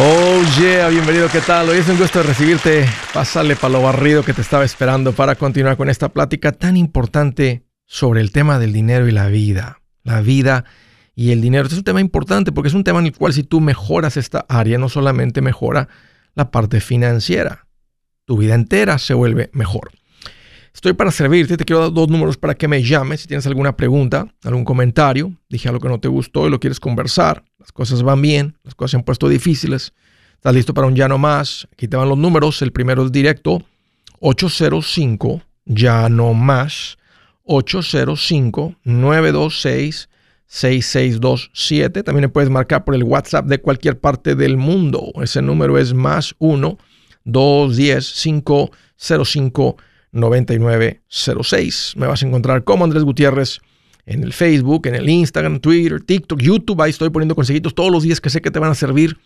Oh yeah, bienvenido, ¿qué tal? Hoy es un gusto recibirte. Pásale para lo barrido que te estaba esperando para continuar con esta plática tan importante sobre el tema del dinero y la vida. La vida y el dinero. Este es un tema importante porque es un tema en el cual si tú mejoras esta área, no solamente mejora la parte financiera, tu vida entera se vuelve mejor. Estoy para servirte, te quiero dar dos números para que me llames si tienes alguna pregunta, algún comentario, dije algo que no te gustó y lo quieres conversar, las cosas van bien, las cosas se han puesto difíciles, estás listo para un ya no más, aquí te van los números, el primero es directo, 805, ya no más, 805-926-6627, también me puedes marcar por el WhatsApp de cualquier parte del mundo, ese número es más 1 210 505 9906. Me vas a encontrar como Andrés Gutiérrez en el Facebook, en el Instagram, Twitter, TikTok, YouTube. Ahí estoy poniendo consejitos todos los días que sé que te van a servir.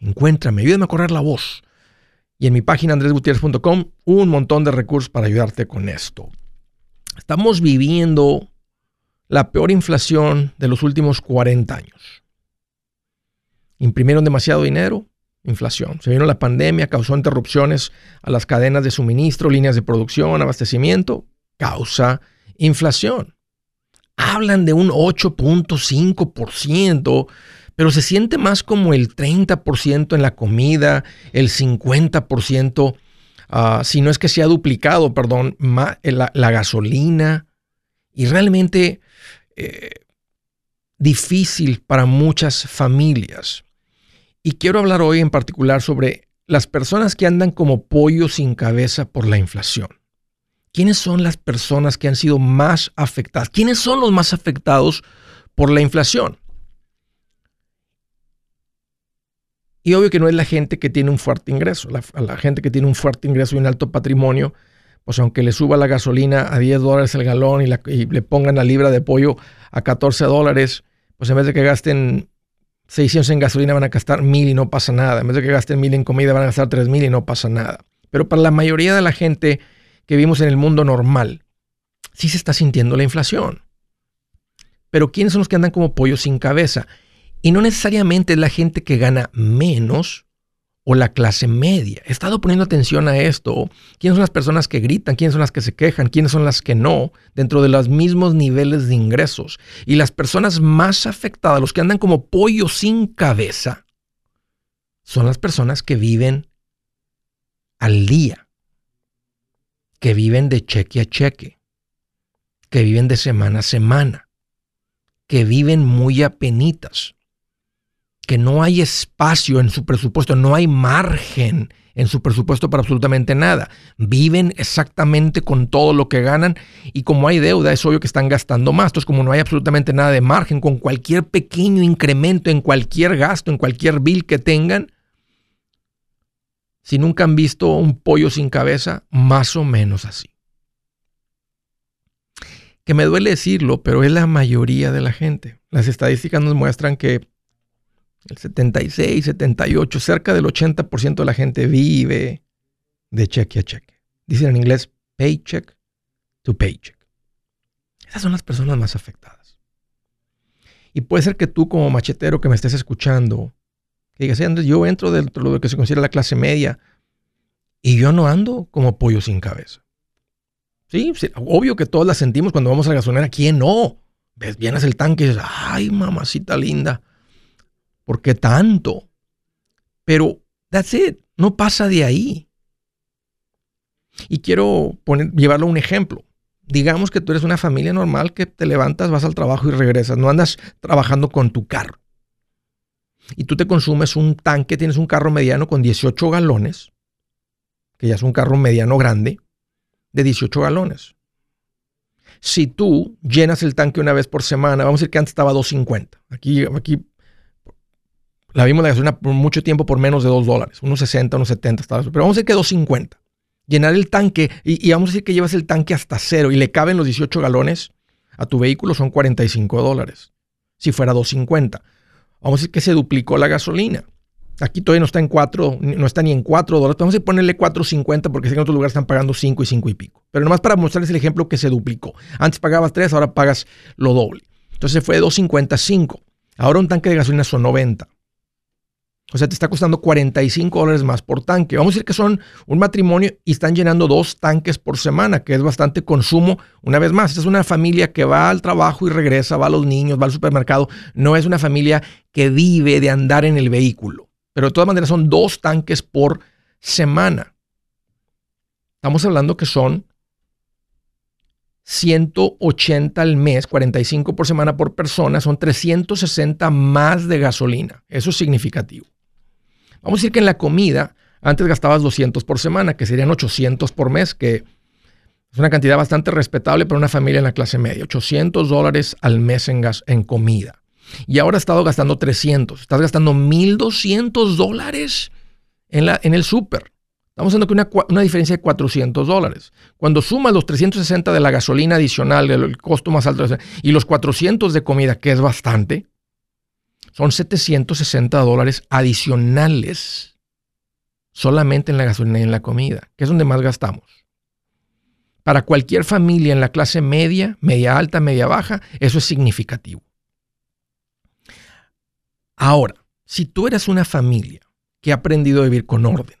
Encuéntrame, ayúdame a correr la voz. Y en mi página andresgutierrez.com un montón de recursos para ayudarte con esto. Estamos viviendo la peor inflación de los últimos 40 años. Imprimieron demasiado dinero, inflación. Se vino la pandemia, causó interrupciones a las cadenas de suministro, líneas de producción, abastecimiento, causa inflación. Hablan de un 8.5%, pero se siente más como el 30% en la comida, el 50%, ah, si no es que se ha duplicado, perdón, la, gasolina. Y realmente eh, difícil para muchas familias. Y quiero hablar hoy en particular sobre las personas que andan como pollo sin cabeza por la inflación. ¿Quiénes son las personas que han sido más afectadas? ¿Quiénes son los más afectados por la inflación? Y obvio que no es la gente que tiene un fuerte ingreso. La, gente que tiene un fuerte ingreso y un alto patrimonio, pues aunque le suba la gasolina a 10 dólares el galón y, y le pongan la libra de pollo a 14 dólares, pues en vez de que gasten 600 en gasolina van a gastar 1000 y no pasa nada. En vez de que gasten 1000 en comida van a gastar 3000 y no pasa nada. Pero para la mayoría de la gente que vivimos en el mundo normal, sí se está sintiendo la inflación. Pero ¿quiénes son los que andan como pollos sin cabeza? Y no necesariamente es la gente que gana menos o la clase media. He estado poniendo atención a esto. ¿Quiénes son las personas que gritan? ¿Quiénes son las que se quejan? ¿Quiénes son las que no? Dentro de los mismos niveles de ingresos. Y las personas más afectadas, los que andan como pollo sin cabeza, son las personas que viven al día, que viven de cheque a cheque, que viven de semana a semana, que viven muy apenitas que no hay espacio en su presupuesto, no hay margen en su presupuesto para absolutamente nada. Viven exactamente con todo lo que ganan y como hay deuda, es obvio que están gastando más. Entonces, como no hay absolutamente nada de margen, con cualquier pequeño incremento en cualquier gasto, en cualquier bill que tengan, si nunca han visto un pollo sin cabeza, más o menos así. Que me duele decirlo, pero es la mayoría de la gente. Las estadísticas nos muestran que el 76, 78, cerca del 80% de la gente vive de cheque a cheque. Dicen en inglés paycheck to paycheck. Esas son las personas más afectadas. Y puede ser que tú como machetero que me estés escuchando, que digas, Andrés, yo entro dentro de lo que se considera la clase media y yo no ando como pollo sin cabeza. Sí, obvio que todos la sentimos cuando vamos a la gasolinera. ¿Quién no? Vienes el tanque y dices, ay, mamacita linda. ¿Por qué tanto? Pero that's it, no pasa de ahí. Y quiero poner, llevarlo a un ejemplo. Digamos que tú eres una familia normal que te levantas, vas al trabajo y regresas. No andas trabajando con tu carro. Y tú te consumes un tanque, tienes un carro mediano con 18 galones, que ya es un carro mediano grande, de 18 galones. Si tú llenas el tanque una vez por semana, vamos a decir que antes estaba 250. Aquí, aquí la vimos la gasolina por mucho tiempo por menos de 2 dólares, unos 60, unos 70, pero vamos a decir que 2.50. Llenar el tanque y, vamos a decir que llevas el tanque hasta cero y le caben los 18 galones a tu vehículo son 45 dólares. Si fuera 2.50. Vamos a decir que se duplicó la gasolina. Aquí todavía no está en 4, no está ni en 4 dólares. Vamos a ponerle 4.50 porque sé que en otros lugares están pagando 5 y 5 y pico. Pero nomás para mostrarles el ejemplo que se duplicó. Antes pagabas 3, ahora pagas lo doble. Entonces fue de 2.55. Ahora un tanque de gasolina son 90. O sea, te está costando 45 dólares más por tanque. Vamos a decir que son un matrimonio y están llenando dos tanques por semana, que es bastante consumo. Una vez más, es una familia que va al trabajo y regresa, va a los niños, va al supermercado. No es una familia que vive de andar en el vehículo. Pero de todas maneras son dos tanques por semana. Estamos hablando que son 180 al mes, 45 por semana por persona, son 360 más de gasolina. Eso es significativo. Vamos a decir que en la comida antes gastabas 200 por semana, que serían 800 por mes, que es una cantidad bastante respetable para una familia en la clase media. 800 dólares al mes en, gas, en comida. Y ahora has estado gastando 300. Estás gastando 1.200 dólares en, en el súper. Estamos hablando una, una, diferencia de 400 dólares. Cuando sumas los 360 de la gasolina adicional, el costo más alto, y los 400 de comida, que es bastante, son 760 dólares adicionales solamente en la gasolina y en la comida, que es donde más gastamos. Para cualquier familia en la clase media, media alta, media baja, eso es significativo. Ahora, si tú eres una familia que ha aprendido a vivir con orden,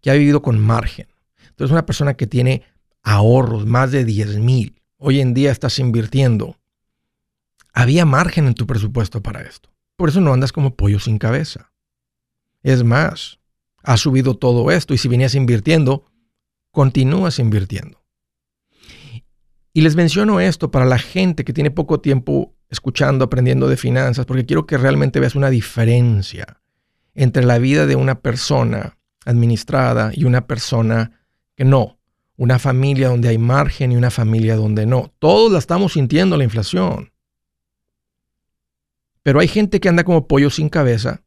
que ha vivido con margen, tú eres una persona que tiene ahorros, más de 10 mil, hoy en día estás invirtiendo, había margen en tu presupuesto para esto. Por eso no andas como pollo sin cabeza. Es más, has subido todo esto y si venías invirtiendo, continúas invirtiendo. Y les menciono esto para la gente que tiene poco tiempo escuchando, aprendiendo de finanzas, porque quiero que realmente veas una diferencia entre la vida de una persona administrada y una persona que no. Una familia donde hay margen y una familia donde no. Todos la estamos sintiendo la inflación. Pero hay gente que anda como pollo sin cabeza.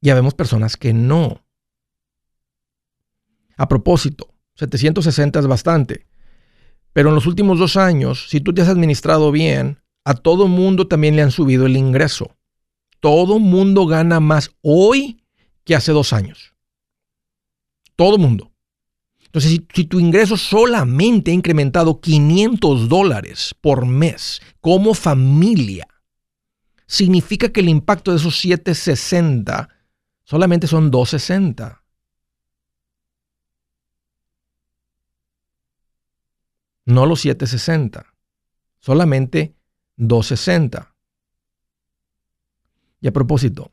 Ya vemos personas que no. A propósito, 760 es bastante. Pero en los últimos dos años, si tú te has administrado bien, a todo mundo también le han subido el ingreso. Todo mundo gana más hoy que hace dos años. Todo mundo. Entonces, si, si, tu ingreso solamente ha incrementado 500 dólares por mes como familia, significa que el impacto de esos 760 solamente son 260. No los 760, solamente 260. Y a propósito,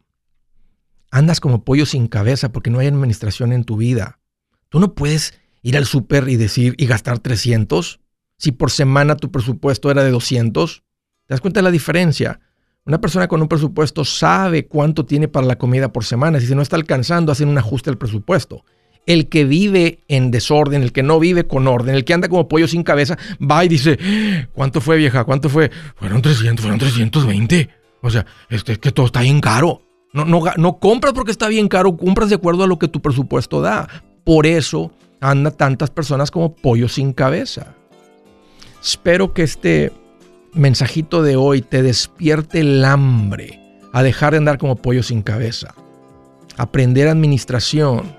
andas como pollo sin cabeza porque no hay administración en tu vida. Tú no puedes ir al súper y decir y gastar 300 si por semana tu presupuesto era de 200. ¿Te das cuenta de la diferencia? Una persona con un presupuesto sabe cuánto tiene para la comida por semana. Si no está alcanzando, hacen un ajuste al presupuesto. El que vive en desorden, el que no vive con orden, el que anda como pollo sin cabeza, va y dice, ¿cuánto fue vieja? ¿Cuánto fue? Fueron 300, fueron 320. O sea, es que todo está bien caro. No, no, no compras porque está bien caro, compras de acuerdo a lo que tu presupuesto da. Por eso anda tantas personas como pollo sin cabeza. Espero que este mensajito de hoy te despierte el hambre a dejar de andar como pollo sin cabeza. Aprender administración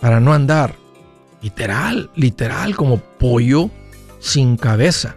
para no andar literal, literal como pollo sin cabeza.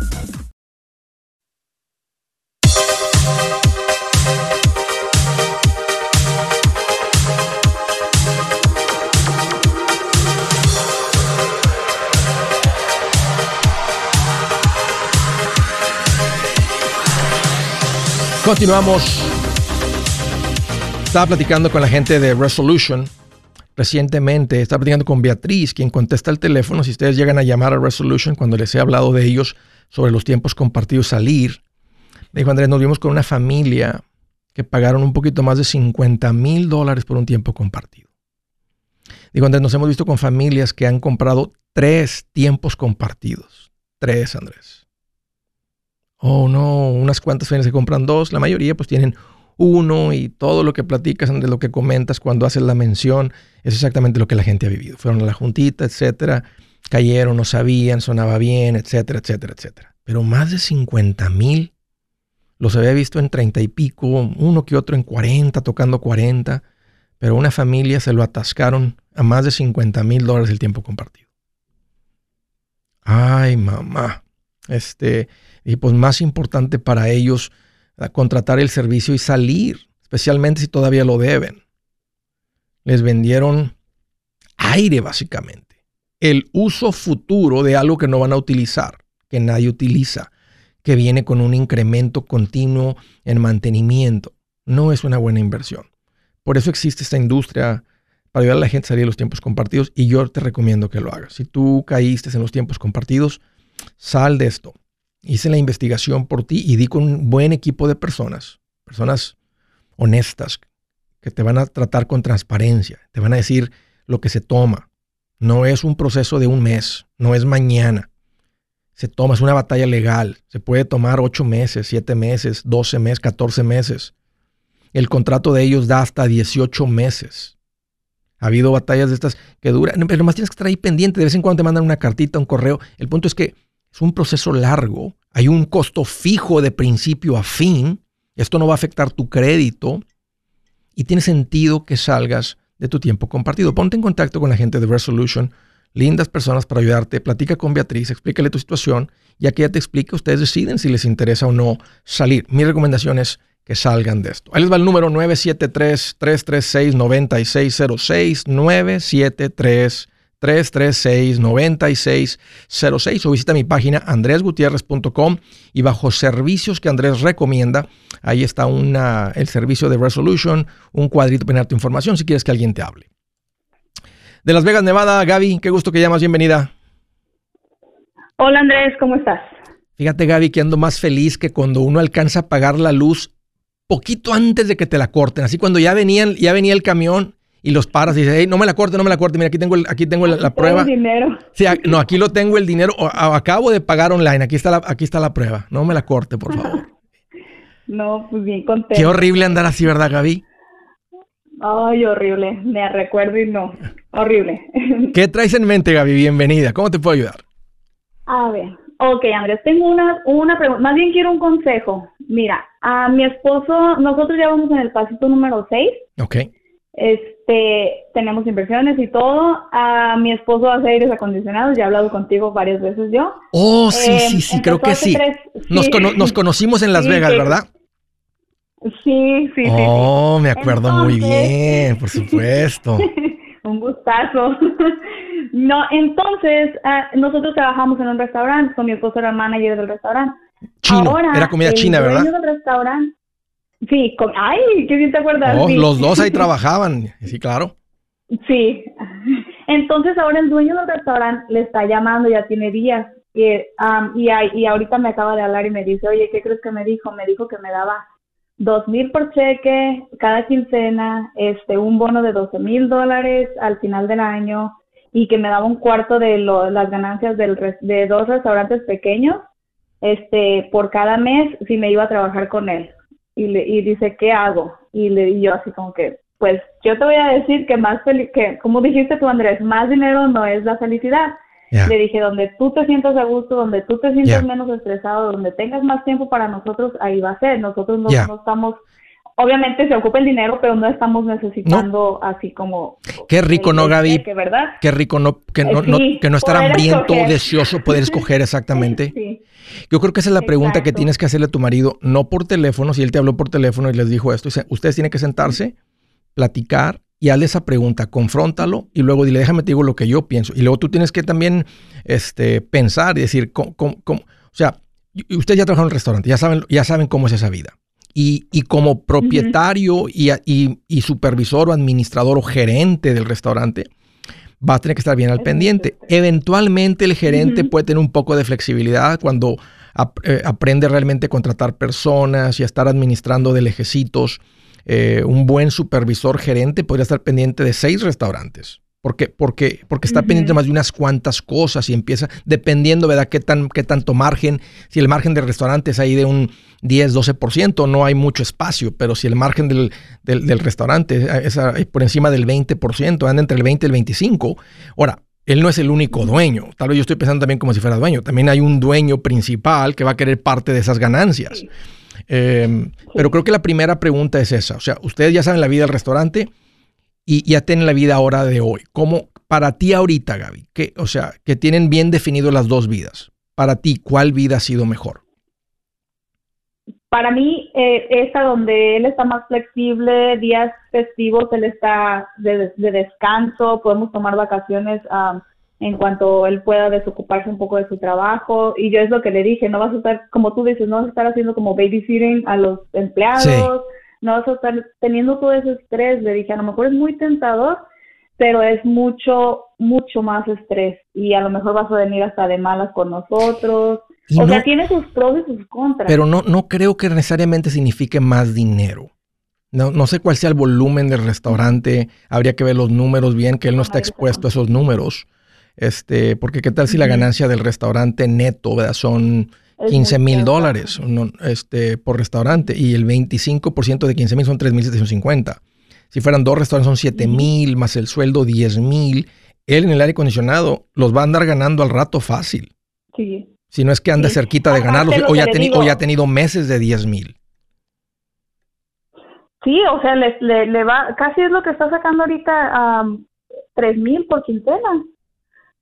Continuamos. Estaba platicando con la gente de Resolution recientemente. Estaba platicando con Beatriz, quien contesta el teléfono. Si ustedes llegan a llamar a Resolution cuando les he hablado de ellos sobre los tiempos compartidos salir. Me dijo Andrés, nos vimos con una familia que pagaron un poquito más de 50 mil dólares por un tiempo compartido. Digo, Andrés, nos hemos visto con familias que han comprado tres tiempos compartidos. Tres, Andrés oh no, unas cuantas se compran dos, la mayoría pues tienen uno y todo lo que platicas, de lo que comentas cuando haces la mención, es exactamente lo que la gente ha vivido. Fueron a la juntita, etcétera, cayeron, no sabían, sonaba bien, etcétera, etcétera, etcétera. Pero más de 50 mil los había visto en 30 y pico, uno que otro en 40, tocando 40, pero una familia se lo atascaron a más de 50 mil dólares el tiempo compartido. Ay, mamá. Este, y pues más importante para ellos contratar el servicio y salir, especialmente si todavía lo deben. Les vendieron aire básicamente, el uso futuro de algo que no van a utilizar, que nadie utiliza, que viene con un incremento continuo en mantenimiento. No es una buena inversión. Por eso existe esta industria para ayudar a la gente a salir de los tiempos compartidos y yo te recomiendo que lo hagas. Si tú caíste en los tiempos compartidos, sal de esto hice la investigación por ti y di con un buen equipo de personas, personas honestas, que te van a tratar con transparencia, te van a decir lo que se toma. No es un proceso de un mes, no es mañana. Se toma, es una batalla legal. Se puede tomar ocho meses, siete meses, doce meses, catorce meses. El contrato de ellos da hasta 18 meses. Ha habido batallas de estas que duran, pero más tienes que estar ahí pendiente. De vez en cuando te mandan una cartita, un correo. El punto es que es un proceso largo, hay un costo fijo de principio a fin, esto no va a afectar tu crédito y tiene sentido que salgas de tu tiempo compartido. Ponte en contacto con la gente de Resolution, lindas personas para ayudarte, platica con Beatriz, explícale tu situación, ya que ella te explique, ustedes deciden si les interesa o no salir. Mi recomendación es que salgan de esto. Ahí les va el número 973-336-9606, 973 336-9606 o visita mi página andresgutierrez.com y bajo servicios que Andrés recomienda, ahí está una, el servicio de Resolution, un cuadrito para tu información si quieres que alguien te hable. De Las Vegas, Nevada, Gaby, qué gusto que llamas, bienvenida. Hola Andrés, ¿cómo estás? Fíjate Gaby que ando más feliz que cuando uno alcanza a pagar la luz poquito antes de que te la corten, así cuando ya venían, ya venía el camión y los paras y dices, hey, no me la corte, no me la corte, mira, aquí tengo, el, aquí tengo la, prueba. dinero. Sí, no, aquí lo tengo el dinero, acabo de pagar online, aquí está la, aquí está la prueba, no me la corte, por favor. no, pues bien contento. Qué horrible andar así, ¿verdad, Gaby? Ay, horrible, me recuerdo y no, horrible. ¿Qué traes en mente, Gaby? Bienvenida, ¿cómo te puedo ayudar? A ver, ok, Andrés, tengo una, una pregunta, más bien quiero un consejo. Mira, a mi esposo, nosotros ya vamos en el pasito número 6. Ok este, tenemos inversiones y todo. A mi esposo hace aires acondicionados, ya he hablado contigo varias veces yo. Oh, sí, sí, em, sí, creo que sí. Nos, conocimos en Las Vegas, ¿verdad? Sí, sí, sí. Oh, me acuerdo muy bien, por supuesto. un gustazo. no, entonces, ah, nosotros trabajamos en un restaurante, con mi esposo era manager del restaurante. Chino, era comida china, ¿verdad? El dueño del restaurante Sí, con, ay, qué bien te acuerdas. Oh, sí. Los dos ahí trabajaban, sí, claro. Sí. Entonces ahora el dueño del restaurante le está llamando, ya tiene días. Y, am, y, y ahorita me acaba de hablar y me dice, oye, ¿qué crees que me dijo? Me dijo que me daba dos mil por cheque cada quincena, este, un bono de 12 mil dólares al final del año y que me daba un cuarto de lo- las ganancias del de dos restaurantes pequeños, este, por cada mes si me iba a trabajar con él. Y, le, y dice, ¿qué hago? Y le y yo así como que, pues yo te voy a decir que más feliz, que como dijiste tú Andrés, más dinero no es la felicidad. Le dije, donde tú te sientas a gusto, donde tú te sientas menos estresado, donde tengas más tiempo para nosotros, ahí va a ser. Nosotros no, no estamos, obviamente se ocupa el dinero, pero no estamos necesitando así como... Qué rico, ¿no, Gaby? cheque, ¿verdad? Qué rico no, que no, Eh, no- que no estar hambriento, deseoso, poder escoger exactamente. Sí. Yo creo que esa es la pregunta que tienes que hacerle a tu marido, no por teléfono, si él te habló por teléfono y les dijo esto, dice, ustedes tienen que sentarse, platicar y hazle esa pregunta, confróntalo y luego dile, déjame te digo lo que yo pienso. Y luego tú tienes que también este, pensar y decir, ¿cómo, cómo- cómo? o sea, ustedes ya trabajaron en el restaurante, ya saben, ya saben cómo es esa vida. Y, y como propietario y, y- y supervisor o administrador o gerente del restaurante, va a tener que estar bien al pendiente. Eventualmente el gerente puede tener un poco de flexibilidad cuando ap- eh, aprende realmente a contratar personas y a estar administrando de lejecitos. Eh, un buen supervisor gerente podría estar pendiente de seis restaurantes. Porque, porque, porque está Ujú. pendiente más de unas cuantas cosas y empieza, dependiendo, ¿verdad?, qué, tan, qué tanto margen. Si el margen del restaurante es ahí de un 10, 12%, no hay mucho espacio, pero si el margen del, del, del restaurante es, es por encima del 20%, anda entre el 20 y el 25%, ahora, él no es el único dueño. Tal vez yo estoy pensando también como si fuera dueño. También hay un dueño principal que va a querer parte de esas ganancias. Eh, Pero creo que la primera pregunta es esa. O sea, ustedes ya saben la vida del restaurante y ya tienen la vida ahora de hoy. ¿Cómo, para ti ahorita, Gaby, que, o sea, que tienen bien definido las dos vidas? Para ti, ¿cuál vida ha sido mejor? Para mí, eh, esta donde él está más flexible, días festivos, él está de, de descanso, podemos tomar vacaciones en cuanto él pueda desocuparse un poco de su trabajo. Y yo es lo que le dije, no vas a estar, como tú dices, no vas a estar haciendo como babysitting a los empleados, Sí. No vas a estar teniendo todo ese estrés. Le dije, a lo mejor es muy tentador, pero es mucho, mucho más estrés. Y a lo mejor vas a venir hasta de malas con nosotros. Y o no- sea, tiene sus pros y sus contras. Pero no, no creo que necesariamente signifique más dinero. No, no sé cuál sea el volumen del restaurante. Habría que ver los números bien, que él no está expuesto a esos números. Este, porque qué tal si la ganancia del restaurante neto ¿verdad? son 15 mil dólares no, este, por restaurante y el 25% de 15 mil son 3.750. Si fueran dos restaurantes son 7 mil más el sueldo 10 mil. Él en el aire acondicionado los va a andar ganando al rato fácil. Sí. Si no es que anda Sí. cerquita de ganarlos lo o ya, teni- o ya ha tenido meses de 10 mil. Sí, o sea, le, le, le va, casi es lo que está sacando ahorita tres mil por quincena.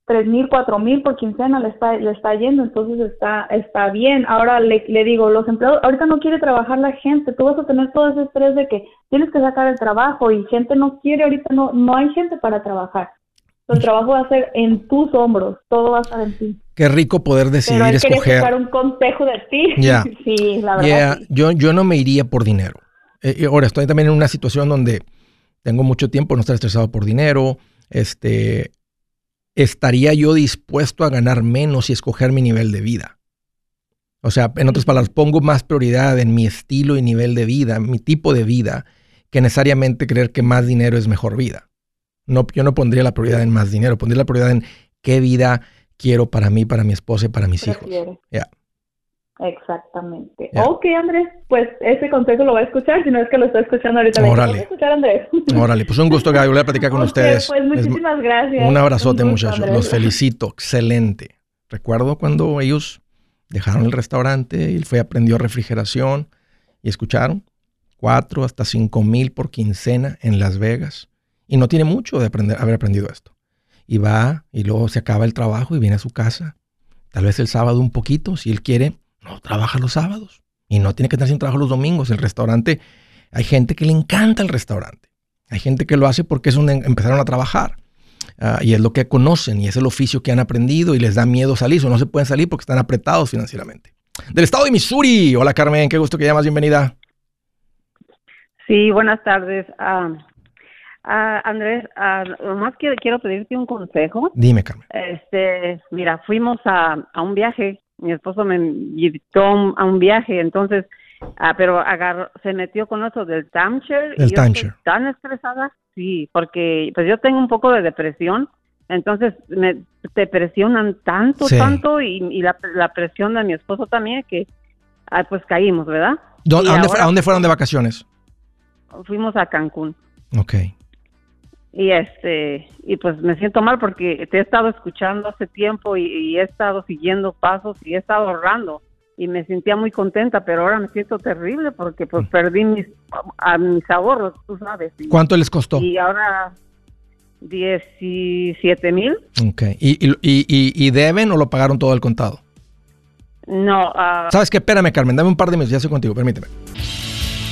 Tres mil, cuatro mil por quincena le está, le está yendo, entonces está, está bien. Ahora le, le digo, los empleados, ahorita no quiere trabajar la gente, tú vas a tener todo ese estrés de que tienes que sacar el trabajo y gente no quiere, ahorita no, no hay gente para trabajar. El trabajo va a ser en tus hombros, todo va a estar en ti. Qué rico poder Pero decidir él escuchar escoger. un consejo de ti. Sí, la verdad. Yeah, sí. yo, yo no me iría por dinero. Eh, y ahora estoy también en una situación donde tengo mucho tiempo no estar estresado por dinero. Este, estaría yo dispuesto a ganar menos y escoger mi nivel de vida. O sea, en otras palabras, pongo más prioridad en mi estilo y nivel de vida, mi tipo de vida, que necesariamente creer que más dinero es mejor vida. No, yo no pondría la prioridad en más dinero, pondría la prioridad en qué vida quiero para mí, para mi esposa y para mis hijos. Prefiere. Exactamente. Ya. Ok, Andrés, pues ese consejo lo va a escuchar, si no es que lo está escuchando ahorita. Órale. "Voy a escuchar, Andrés. Órale, pues un gusto, Gaby, volver a platicar con ustedes. Pues Es- muchísimas gracias. Un abrazote, Un gusto, muchachos. Andrés. Los felicito. Excelente. Recuerdo cuando ellos dejaron el restaurante y él fue aprendió refrigeración y escucharon cuatro hasta cinco mil por quincena en Las Vegas. Y no tiene mucho de aprender, haber aprendido esto. Y va y luego se acaba el trabajo y viene a su casa. Tal vez el sábado un poquito, si él quiere, no trabaja los sábados. Y no tiene que estar sin trabajo los domingos. El restaurante, hay gente que le encanta el restaurante. Hay gente que lo hace porque es donde empezaron a trabajar. Ah, y es lo que conocen y es el oficio que han aprendido y les da miedo salir o no se pueden salir porque están apretados financieramente. Del estado de Missouri. Hola Carmen, qué gusto que llamas, bienvenida. Sí, buenas tardes. Ah, ah, Andrés, nomás quiero, quiero pedirte un consejo. Dime, Carmen. Este, mira, fuimos a, a un viaje. Mi esposo me invitó a un viaje, entonces, ah, pero agarró, se metió con eso del timeshare. Del y yo timeshare. estoy tan estresada, sí, porque pues yo tengo un poco de depresión. Entonces me te presionan tanto, Sí. tanto y, y la, la presión de mi esposo también que ah, pues caímos, ¿verdad? ¿Dó- Y ¿A dónde, fu- ahora a dónde fueron de vacaciones? Fuimos a Cancún. Ok. Y este y pues me siento mal porque te he estado escuchando hace tiempo y, y he estado siguiendo pasos y he estado ahorrando y me sentía muy contenta pero ahora me siento terrible porque pues perdí mis a mis ahorros tú sabes y, ¿Cuánto les costó? y ahora 17 mil Ok. ¿Y, y, y- y- y deben o lo pagaron todo al contado? no ah, ¿Sabes qué? Espérame, Carmen, dame un par de minutos, ya estoy contigo, permíteme.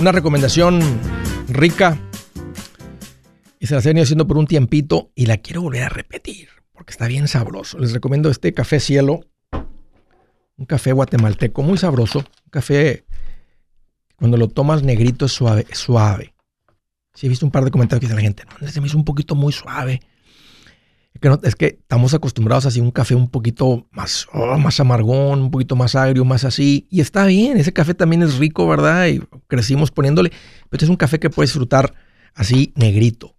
Una recomendación rica. Y se la he venido haciendo por un tiempito y la quiero volver a repetir porque está bien sabroso. Les recomiendo este café cielo. Un café guatemalteco muy sabroso. Un café cuando lo tomas negrito es suave. suave. Sí, he visto un par de comentarios que dicen la gente, no, se me hizo un poquito muy suave. Es que, no- estamos acostumbrados a así un café un poquito más, oh, más amargón, un poquito más agrio, más así. Y está bien, ese café también es rico, ¿verdad? Y crecimos poniéndole. Pero este es un café que puedes disfrutar así negrito,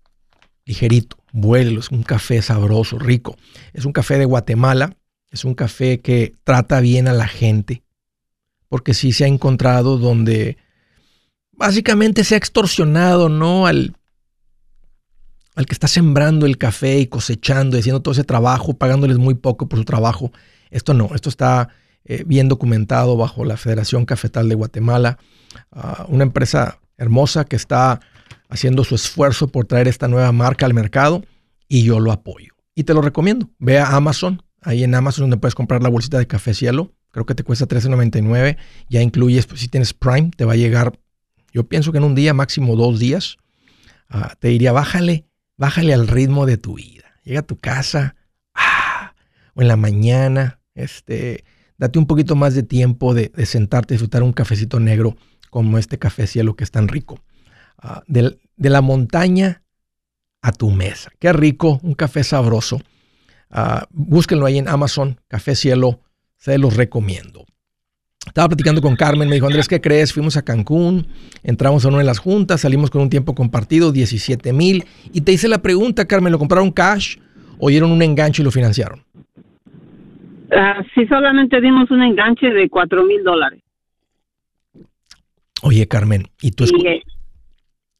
ligerito. Vuelo, es un café sabroso, rico. Es un café de Guatemala. Es un café que trata bien a la gente. Porque sí se ha encontrado donde básicamente se ha extorsionado, ¿no? Al, al que está sembrando el café y cosechando haciendo todo ese trabajo, pagándoles muy poco por su trabajo. Esto no, esto está eh, bien documentado bajo la Federación Cafetal de Guatemala, ah, una empresa hermosa que está haciendo su esfuerzo por traer esta nueva marca al mercado y yo lo apoyo. Y te lo recomiendo. Ve a Amazon, ahí en Amazon donde puedes comprar la bolsita de café cielo. Creo que te cuesta $13.99. Ya incluyes, pues, si tienes Prime, te va a llegar, yo pienso que en un día, máximo dos días. Ah, te diría, bájale, bájale al ritmo de tu vida. Llega a tu casa, ah, o en la mañana, este, date un poquito más de tiempo de, de sentarte disfrutar un cafecito negro como este café cielo que es tan rico. Ah, de la montaña a tu mesa. Qué rico, un café sabroso. Ah, búsquenlo ahí en Amazon, Café Cielo, se los recomiendo. Estaba platicando con Carmen, me dijo, Andrés, ¿qué crees? Fuimos a Cancún, entramos a una de las juntas, salimos con un tiempo compartido, 17 mil. Y te hice la pregunta, Carmen, ¿lo compraron cash o dieron un enganche y lo financiaron? ah, sí solamente dimos un enganche de cuatro mil dólares Oye, Carmen, ¿y tú y, eh,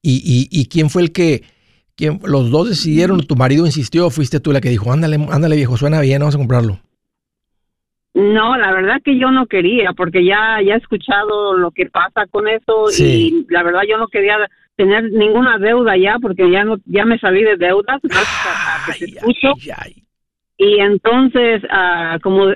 ¿Y, y, y quién fue el que, quién, los dos decidieron, tu marido insistió, fuiste tú la que dijo, ándale, ándale viejo, suena bien, vamos a comprarlo? No, la verdad que yo no quería, porque ya, ya he escuchado lo que pasa con eso Sí. y la verdad yo no quería tener ninguna deuda ya, porque ya no, ya me salí de deudas, gracias a, a que te escucho. ay, ay. Y entonces, ah, como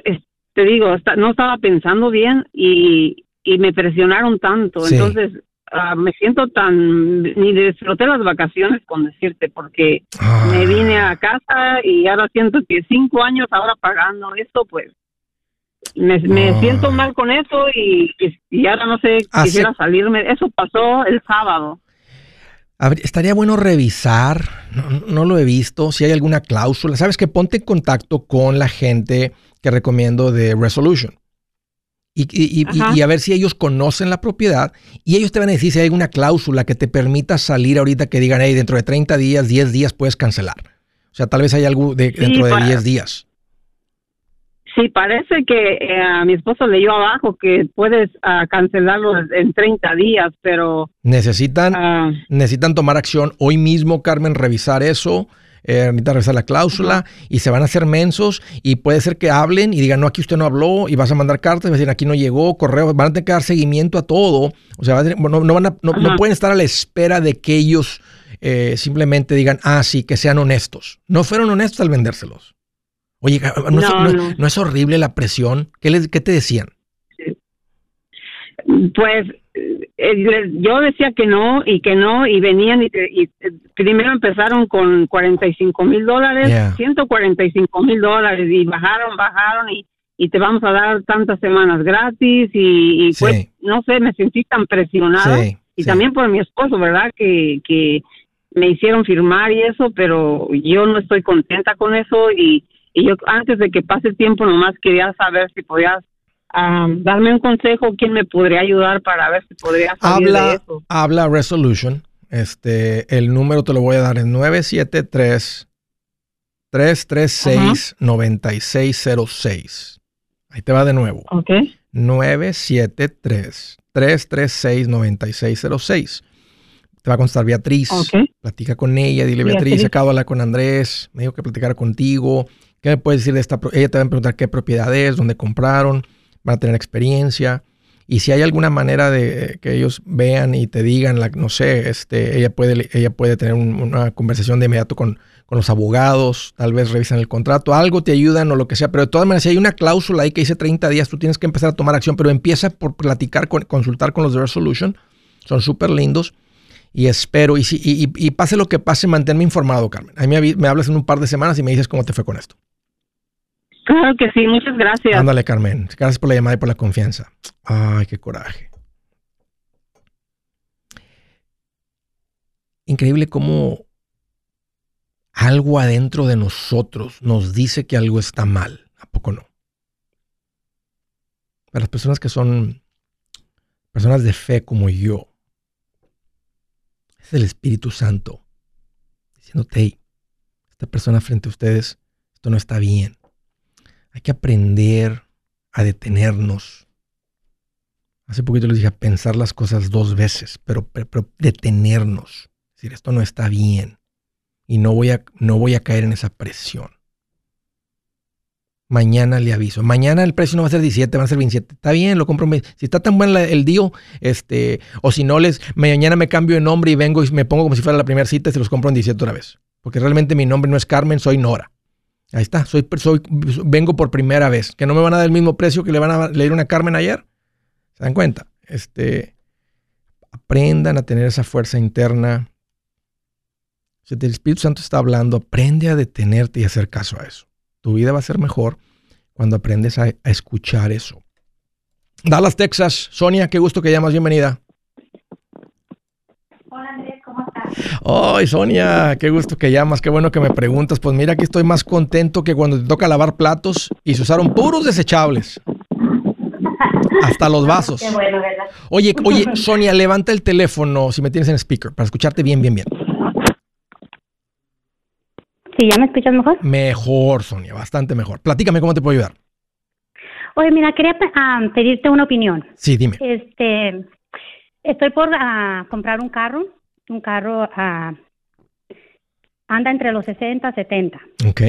te digo, no estaba pensando bien y, y me presionaron tanto. Sí. Entonces, ah, me siento tan. Ni disfruté las vacaciones con decirte, porque Ah. me vine a casa y ahora siento que cinco años ahora pagando esto, pues. Me, me Ah. siento mal con eso y, y, ahora no sé, Hace- quisiera salirme. Eso pasó el sábado. A ver, estaría bueno revisar, no, no lo he visto, si hay alguna cláusula. Sabes que ponte en contacto con la gente que recomiendo de Resolution. Y, y- y- a ver si ellos conocen la propiedad y ellos te van a decir si hay alguna cláusula que te permita salir ahorita que digan, hey, dentro de 30 días, 10 días puedes cancelar. O sea, tal vez hay algo de, Sí, dentro de para- 10 días. Sí, parece que eh, a mi esposo leyó abajo que puedes ah, cancelarlo en 30 días, pero Necesitan, ah, necesitan tomar acción hoy mismo, Carmen, revisar eso. Eh, necesitan revisar la cláusula y se van a hacer mensos y puede ser que hablen y digan, no, aquí usted no habló y vas a mandar cartas y vas a decir, aquí no llegó, correo, van a tener que dar seguimiento a todo. O sea, va a tener- no, no van a- no- no pueden estar a la espera de que ellos eh, simplemente digan, ah, sí, que sean honestos. No fueron honestos al vendérselos. Oye, ¿no, es, No, no- no. no es horrible la presión? ¿Qué, les, qué te decían? pues eh, yo decía que no y que no y venían y, y, primero empezaron con 45 mil dólares, Yeah. 145 mil dólares y bajaron, bajaron y, y te vamos a dar tantas semanas gratis y, y Sí. pues no sé, me sentí tan presionada Sí, y sí. también por mi esposo, ¿verdad? Que, que me hicieron firmar y eso, pero yo no estoy contenta con eso y, y yo antes de que pase el tiempo nomás quería saber si podías darme un consejo, quién me podría ayudar para ver si podría salir de Habla, eso. habla Resolution. Este, el número te lo voy a dar en 973 336 9606. Ahí te va de nuevo. ¿Ok? 973 336 9606. Te va a contestar Beatriz. Ok. Platica con ella, dile Beatriz, Beatriz. acabo de hablar con Andrés, me dijo que platicara contigo. ¿Qué me puedes decir de esta? Ella te va a preguntar qué propiedad es, dónde compraron, van a tener experiencia. Y si hay alguna manera de que ellos vean y te digan, no sé, este, ella puede, ella puede tener un- una conversación de inmediato con, con los abogados, tal vez revisan el contrato, algo te ayudan o lo que sea, pero de todas maneras, si hay una cláusula ahí que dice 30 días, tú tienes que empezar a tomar acción, pero empieza por platicar, con, consultar con los de Resolution, son súper lindos y espero, y, si, y, pase lo que pase, manténme informado, Carmen. Me, avi- me hablas en un par de semanas y me dices cómo te fue con esto. Claro que sí, muchas gracias. Ándale, Carmen. Gracias por la llamada y por la confianza. Ay, qué coraje. Increíble cómo algo adentro de nosotros nos dice que algo está mal. ¿A poco no? Para las personas que son personas de fe como yo, es el Espíritu Santo diciéndote, esta persona frente a ustedes, esto no está bien. Hay que aprender a detenernos. Hace poquito les dije a pensar las cosas dos veces, pero, detenernos. Es decir, esto no está bien. Y no voy, a, no voy a caer en esa presión. Mañana le aviso. Mañana el precio no va a ser 17, va a ser 27. Está bien, lo compro. Si está tan bueno el deal, este, o si no les, mañana me cambio de nombre y vengo y me pongo como si fuera la primera cita y se los compro en 17 otra vez. Porque realmente mi nombre no es Carmen, soy Nora. Ahí está, soy, soy, vengo por primera vez. Que no me van a dar el mismo precio que le van a le dieron a Carmen ayer. ¿Se dan cuenta? Este, aprendan a tener esa fuerza interna. Si el Espíritu Santo está hablando, aprende a detenerte y hacer caso a eso. Tu vida va a ser mejor cuando aprendes a, a escuchar eso. Dallas, Texas. Sonia, qué gusto que llamas. Bienvenida. Hola Andrés, ¿cómo estás? Ay, Sonia, qué gusto que llamas, qué bueno que me preguntas. Pues mira, aquí estoy más contento que cuando te toca lavar platos y se usaron puros desechables. Hasta los vasos. Qué bueno, ¿verdad? Oye, oye, Sonia, levanta el teléfono si me tienes en speaker para escucharte bien, bien, bien. Sí, ¿ya me escuchas mejor? Mejor, Sonia, bastante mejor. Platícame cómo te puedo ayudar. Oye, mira, quería ah, pedirte una opinión. Sí, dime. Este, estoy por ah, comprar un carro, un carro ah, anda entre los 60 y 70. Ok.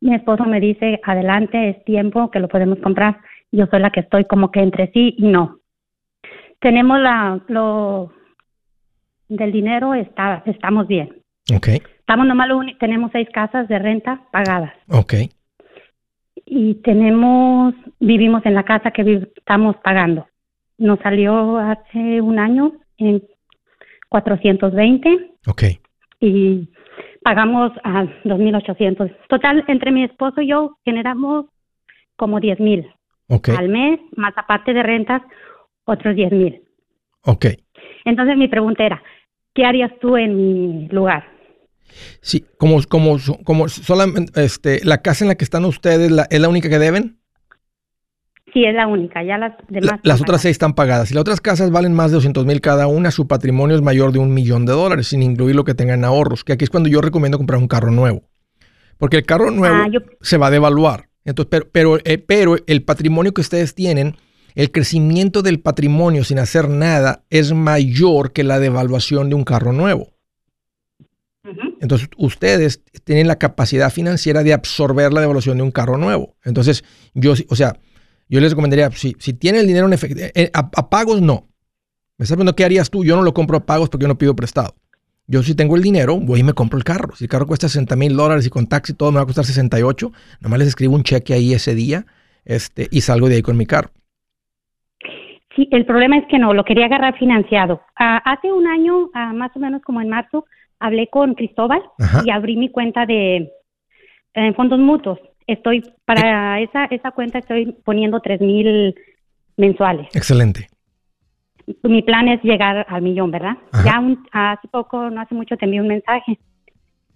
Mi esposo me dice, adelante, es tiempo que lo podemos comprar. Yo soy la que estoy como que entre sí y no. Tenemos la, lo del dinero, está, estamos bien. Ok. Estamos nomás, lo tenemos seis casas de renta pagadas. Ok. y tenemos, vivimos en la casa que estamos pagando. Nos salió hace un año en 420 Ok. y pagamos a 2.800. Total, entre mi esposo y yo generamos como 10.000. al mes, más aparte de rentas, otros 10 mil. Ok. Entonces mi pregunta era, ¿qué harías tú en mi lugar? Sí, como, como, como solamente, este, la casa en la que están ustedes, la, ¿es la única que deben? Sí, es la única, ya las demás. las otras seis están pagadas. Si las otras casas valen más de 200 mil cada una, su patrimonio es mayor de un millón de dólares, sin incluir lo que tengan ahorros, que aquí es cuando yo recomiendo comprar un carro nuevo. Porque el carro nuevo ah, se va a devaluar. Entonces, pero, pero, eh, pero el patrimonio que ustedes tienen, el crecimiento del patrimonio sin hacer nada es mayor que la devaluación de un carro nuevo. Entonces, ustedes tienen la capacidad financiera de absorber la devaluación de un carro nuevo. Entonces, yo, o sea, yo les recomendaría, si, si tiene el dinero en efectivo, eh, a, pagos no. Me estás preguntando qué harías tú. Yo no lo compro a pagos porque yo no pido prestado. Yo si tengo el dinero, voy y me compro el carro. Si el carro cuesta 60 mil dólares y con taxi todo me va a costar 68, nomás les escribo un cheque ahí ese día este, y salgo de ahí con mi carro. Sí, el problema es que no, lo quería agarrar financiado. Ah, hace un año, ah, más o menos como en marzo, hablé con Cristóbal y abrí mi cuenta de en fondos mutuos. Estoy, para esa, esa cuenta estoy poniendo tres mil mensuales. Excelente. Mi plan es llegar al millón, ¿verdad? Ya hace poco, no hace mucho, te envié un mensaje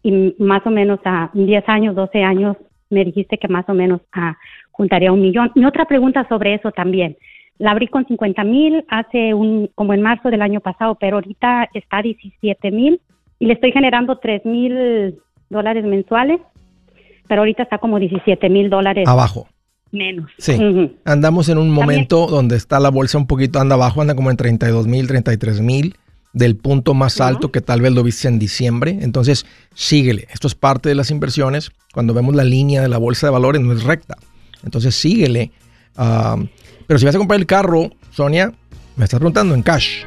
y más o menos a 10 años, 12 años, me dijiste que más o menos ah, juntaría un millón. Y otra pregunta sobre eso también. La abrí con 50 mil hace un, como en marzo del año pasado, pero ahorita está 17 mil y le estoy generando 3 mil dólares mensuales pero ahorita está como 17 mil dólares. Abajo. Menos. Sí. Andamos en un momento donde está la bolsa un poquito, anda abajo, anda como en 32 mil, 33 mil, del punto más alto que tal vez lo viste en diciembre. Entonces, síguele. Esto es parte de las inversiones. Cuando vemos la línea de la bolsa de valores, no es recta. Entonces, síguele. Pero si vas a comprar el carro, Sonia, me estás preguntando en cash.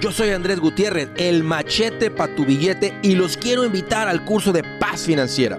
Yo soy Andrés Gutiérrez, el machete para tu billete, y los quiero invitar al curso de paz financiera.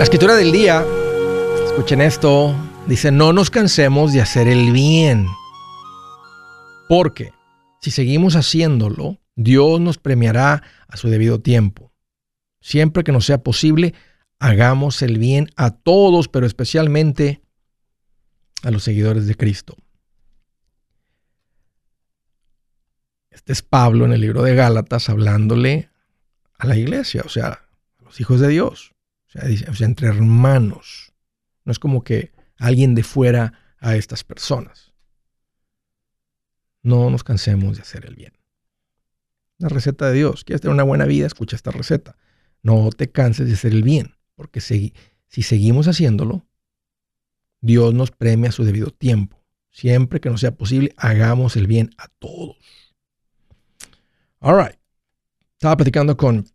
La escritura del día, escuchen esto, dice, no nos cansemos de hacer el bien. Porque si seguimos haciéndolo, Dios nos premiará a su debido tiempo. Siempre que nos sea posible, hagamos el bien a todos, pero especialmente a los seguidores de Cristo. Este es Pablo en el libro de Gálatas hablándole a la iglesia, o sea, a los hijos de Dios. O sea, entre hermanos. No es como que alguien de fuera a estas personas. No nos cansemos de hacer el bien. La receta de Dios. ¿Quieres tener una buena vida? Escucha esta receta. No te canses de hacer el bien, porque si, si seguimos haciéndolo, Dios nos premia a su debido tiempo. Siempre que nos sea posible, hagamos el bien a todos. All right. Estaba platicando con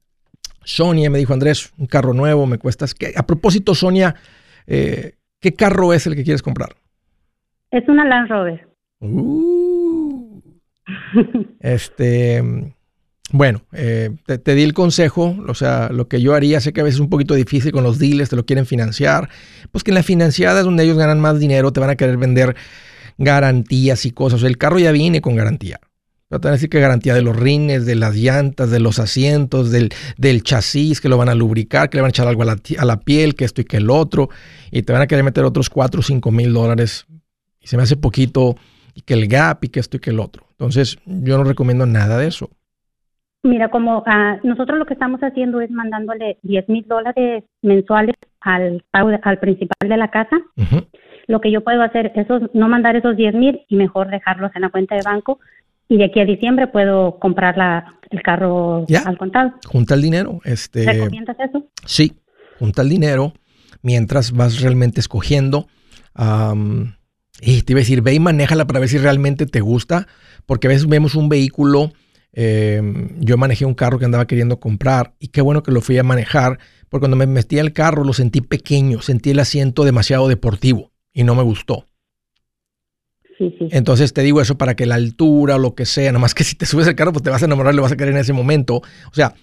Sonia me dijo, Andrés, un carro nuevo me cuesta. A propósito, Sonia, eh, ¿qué carro es el que quieres comprar? Es una Land Rover. Uh. este, bueno, eh, te, di el consejo, o sea, lo que yo haría, sé que a veces es un poquito difícil con los dealers, te lo quieren financiar, pues que en la financiada es donde ellos ganan más dinero, te van a querer vender garantías y cosas. el carro ya viene con garantía. Va a decir que garantía de los rines, de las llantas, de los asientos, del, del, chasis, que lo van a lubricar, que le van a echar algo a la, a la, piel, que esto y que el otro, y te van a querer meter otros 4 o 5 mil dólares. Y se me hace poquito, y que el gap, y que esto y que el otro. Entonces, yo no recomiendo nada de eso. Mira, como ah, nosotros lo que estamos haciendo es mandándole 10 mil dólares mensuales al al principal de la casa. Lo que yo puedo hacer es no mandar esos 10 mil y mejor dejarlos en la cuenta de banco. Y de aquí a diciembre puedo comprar la, el carro al contado. Junta el dinero. Este, ¿Recomiendas eso? Sí, junta el dinero mientras vas realmente escogiendo. am, y te iba a decir, ve y manéjala para ver si realmente te gusta, porque a veces vemos un vehículo. em, yo manejé un carro que andaba queriendo comprar y qué bueno que lo fui a manejar, porque cuando me metí al carro lo sentí pequeño, sentí el asiento demasiado deportivo y no me gustó. Entonces te digo eso para que la altura o lo que sea, nada más que si te subes al carro, pues te vas a enamorar, lo vas a querer en ese momento. O sea,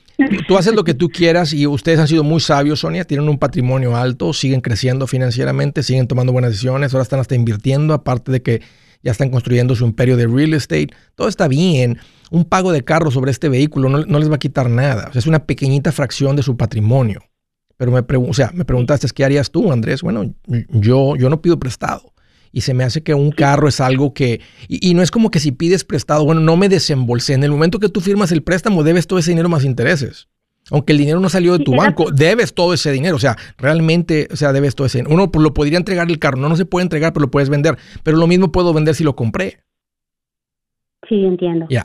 tú- haces lo que tú quieras y ustedes han sido muy sabios, Sonia, tienen un patrimonio alto, siguen creciendo financieramente, siguen tomando buenas decisiones, ahora están hasta invirtiendo, aparte de que ya están construyendo su imperio de real estate. Todo está bien. Un pago de carro sobre este vehículo no, les va a quitar nada. O sea, es una pequeñita fracción de su patrimonio. Pero me, o sea, me preguntaste, ¿qué harías tú, Andrés? Bueno, yo, yo no pido prestado. Y se me hace que un carro es algo que... Y, y no es como que si pides prestado, bueno, no me desembolsé. En el momento que tú firmas el préstamo, debes todo ese dinero más intereses. Aunque el dinero no salió de tu banco, debes todo ese dinero. O sea, realmente, o sea, debes todo ese dinero. Uno pues, lo podría entregar el carro. No, no se puede entregar, pero lo puedes vender. Pero lo mismo puedo vender si lo compré. Sí, entiendo. Ya.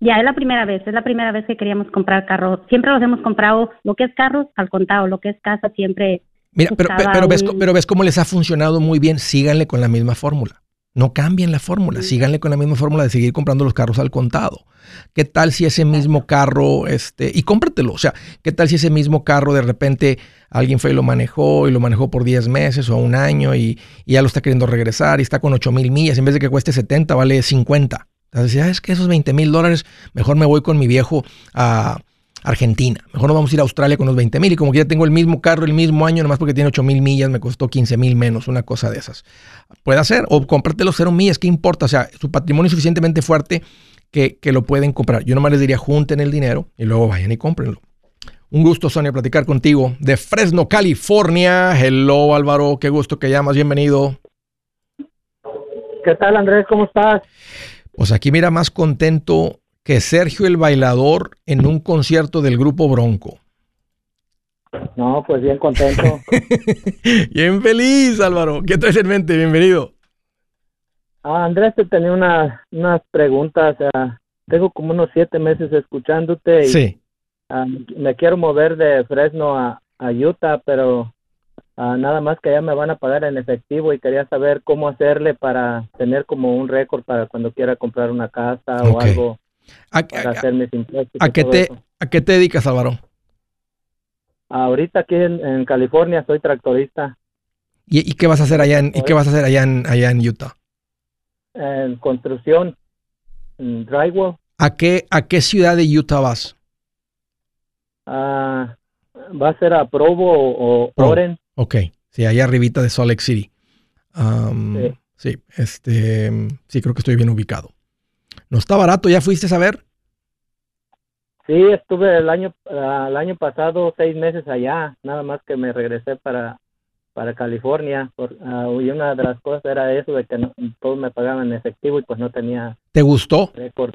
Ya, es la primera vez, es la primera vez que queríamos comprar carros. Siempre los hemos comprado, lo que es carros, al contado, lo que es casa, siempre. Mira, pero, pero, ves, pero ves cómo les ha funcionado muy bien. Síganle con la misma fórmula. No cambien la fórmula. Síganle con la misma fórmula de seguir comprando los carros al contado. ¿Qué tal si ese mismo carro, este, y cómpratelo? O sea, ¿qué tal si ese mismo carro de repente alguien fue y lo manejó y lo manejó por 10 meses o un año y, y ya lo está queriendo regresar y está con 8 mil millas? En vez de que cueste 70, vale 50. Entonces, "Ah, es que esos 20 mil dólares, mejor me voy con mi viejo a Argentina. Mejor nos vamos a ir a Australia con los 20 mil y como que ya tengo el mismo carro el mismo año, nomás porque tiene 8 mil millas, me costó 15 mil menos, una cosa de esas. Puede ser, o cómpratelo cero millas, ¿qué importa? O sea, su patrimonio es suficientemente fuerte que, que lo pueden comprar. Yo nomás les diría, junten el dinero y luego vayan y cómprenlo. Un gusto, Sonia, platicar contigo de Fresno, California. Hello, Álvaro, qué gusto que llamas, bienvenido. ¿Qué tal, Andrés? ¿Cómo estás? Pues aquí mira más contento que Sergio el bailador en un concierto del grupo Bronco. No, pues bien contento. Bien feliz, Álvaro. ¿Qué traes en mente? Bienvenido. Ah, Andrés, te tenía una, unas preguntas. ah, tengo como unos siete meses escuchándote y Sí. ah, me quiero mover de Fresno a, a Utah, pero ah, nada más que ya me van a pagar en efectivo y quería saber cómo hacerle para tener como un récord para cuando quiera comprar una casa o algo ¿A, para a- hacer mis impuestos. a qué te, eso. ¿A qué te dedicas, Álvaro? Ahorita aquí en, en California soy tractorista ¿Y, y qué vas a hacer allá en, y qué vas a hacer allá en, allá en Utah? en construcción, en drywall. ¿A qué, ¿A qué ciudad de Utah vas? Ah, ¿Va a ser a Provo o, o Provo. Oren? Ok, sí, allá arribita de Salt Lake City. Sí. sí, este, sí, creo que estoy bien ubicado. ¿No está barato? ¿Ya fuiste a ver? Sí, estuve el año ah, el año pasado seis meses allá, nada más que me regresé para para California. Por, ah, y una de las cosas era eso de que no, todos me pagaban en efectivo y pues no tenía ¿Te gustó récord.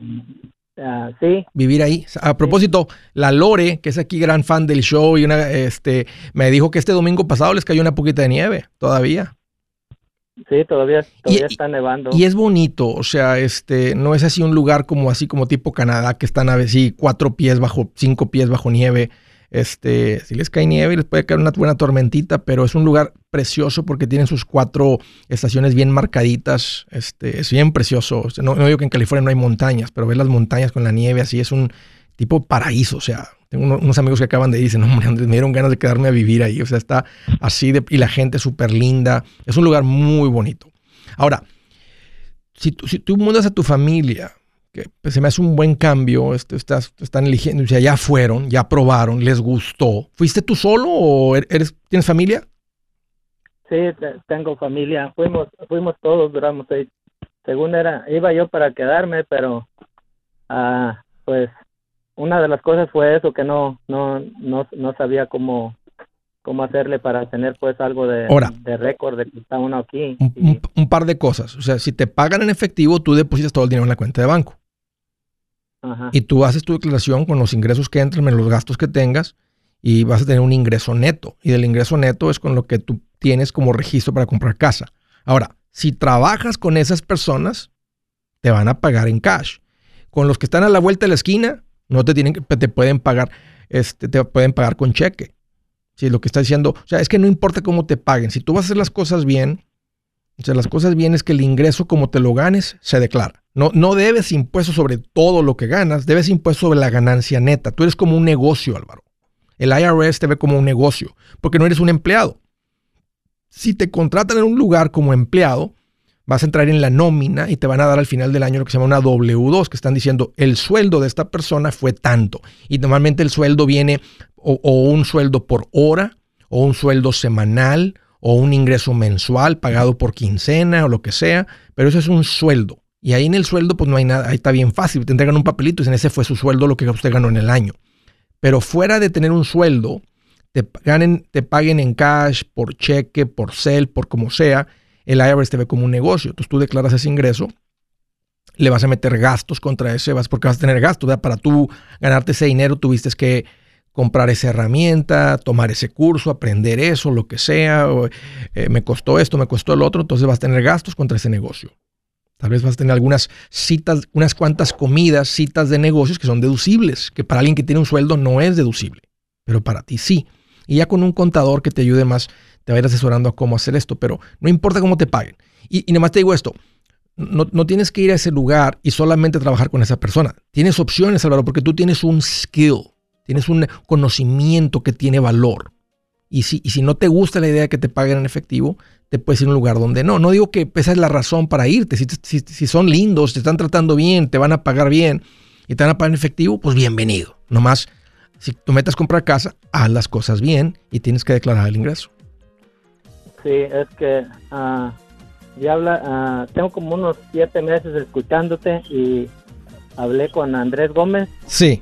Ah, sí, vivir ahí? A propósito, la Lore, que es aquí gran fan del show, y una, este, me dijo que este domingo pasado les cayó una poquita de nieve, todavía. Sí, todavía todavía Y- está nevando. Y es bonito, o sea, este, no es así un lugar como así como tipo Canadá, que están a si cuatro pies bajo, cinco pies bajo nieve. Este, si les cae nieve, les puede caer una buena tormentita, pero es un lugar precioso porque tienen sus cuatro estaciones bien marcaditas. Este, es bien precioso. No, no digo que en California no hay montañas, pero ver las montañas con la nieve así es un tipo paraíso. O sea, tengo uno- unos amigos que acaban de ir y dicen, hombre, Andrés, me dieron ganas de quedarme a vivir ahí. O sea, está así de, y la gente súper linda. Es un lugar muy bonito. Ahora, si si tú mudas a tu familia, que pues, se me hace un buen cambio, este, estás, están eligiendo, o sea, ya fueron, ya probaron, les gustó. ¿Fuiste tú solo o er- eres, tienes familia? Sí, te- tengo familia. Fuimos fuimos todos, duramos seis. Según era, iba yo para quedarme, pero ah, pues una de las cosas fue eso que no no no no sabía cómo cómo hacerle para tener pues algo de, Ahora. de récord de que está uno aquí. Un, Y- un- un par de cosas. O sea, si te pagan en efectivo, tú depositas todo el dinero en la cuenta de banco. Ajá. Y tú haces tu declaración con los ingresos que entran menos los gastos que tengas y vas a tener un ingreso neto. Y del ingreso neto es con lo que tú tienes como registro para comprar casa. Ahora, si trabajas con esas personas, te van a pagar en cash. Con los que están a la vuelta de la esquina, no te tienen que, te pueden pagar, este, te pueden pagar con cheque. Si lo que está diciendo, o sea, es que no importa cómo te paguen. Si tú vas a hacer las cosas bien, o sea, las cosas bien es que el ingreso como te lo ganes se declara. No, no debes impuestos sobre todo lo que ganas, debes impuestos sobre la ganancia neta. Tú eres como un negocio, Álvaro. El IRS te ve como un negocio, porque no eres un empleado. Si te contratan en un lugar como empleado, vas a entrar en la nómina y te van a dar al final del año lo que se llama una W2, que están diciendo el sueldo de esta persona fue tanto. Y normalmente el sueldo viene o, un sueldo por hora, o un sueldo semanal, o un ingreso mensual pagado por quincena o lo que sea, pero eso es un sueldo. Y ahí en el sueldo pues no hay nada, ahí está bien fácil, te entregan un papelito y dicen ese fue su sueldo lo que usted ganó en el año. Pero fuera de tener un sueldo, te, ganen, te paguen en cash, por cheque, por cel, por como sea, el IRS te ve como un negocio. Entonces tú declaras ese ingreso, le vas a meter gastos contra ese, porque vas a tener gastos. ¿verdad? Para tú ganarte ese dinero tuviste que comprar esa herramienta, tomar ese curso, aprender eso, lo que sea. Eh, me costó esto, me costó el otro. Entonces vas a tener gastos contra ese negocio. Tal vez vas a tener algunas citas, unas cuantas comidas, citas de negocios que son deducibles, que para alguien que tiene un sueldo no es deducible, pero para ti sí. Y ya con un contador que te ayude más, te va a ir asesorando a cómo hacer esto, pero no importa cómo te paguen. Y, y nada te digo esto, no, no, tienes que ir a ese lugar y solamente trabajar con esa persona. Tienes opciones, Álvaro, porque tú tienes un skill, tienes un conocimiento que tiene valor. Y si, y si no te gusta la idea de que te paguen en efectivo, te puedes ir a un lugar donde no. No digo que esa es la razón para irte. Si, si, si, son lindos, te están tratando bien, te van a pagar bien y te van a pagar en efectivo, pues bienvenido. Nomás, si tú metes a comprar casa, haz las cosas bien y tienes que declarar el ingreso. Sí, es que uh, ya habla, uh, tengo como unos siete meses escuchándote y hablé con Andrés Gómez. Sí.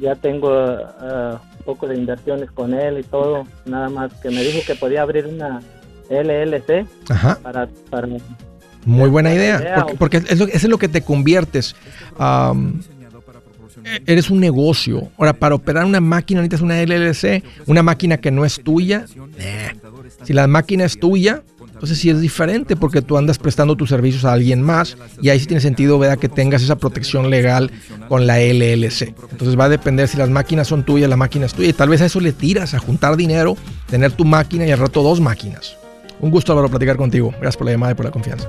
Ya tengo uh, un poco de inversiones con él y todo. Nada más que me dijo que podía abrir una LLC Ajá. Para, para, Muy buena idea, porque, porque es lo, eso es lo que te conviertes. Um, eres un negocio. Ahora, para operar una máquina necesitas una LLC, una máquina que no es tuya. Si la máquina es tuya, entonces sí es diferente porque tú andas prestando tus servicios a alguien más y ahí sí tiene sentido ¿verdad? que tengas esa protección legal con la LLC. Entonces va a depender si las máquinas son tuyas, la máquina es tuya y tal vez a eso le tiras, a juntar dinero, tener tu máquina y al rato dos máquinas. Un gusto, Álvaro, platicar contigo. Gracias por la llamada y por la confianza.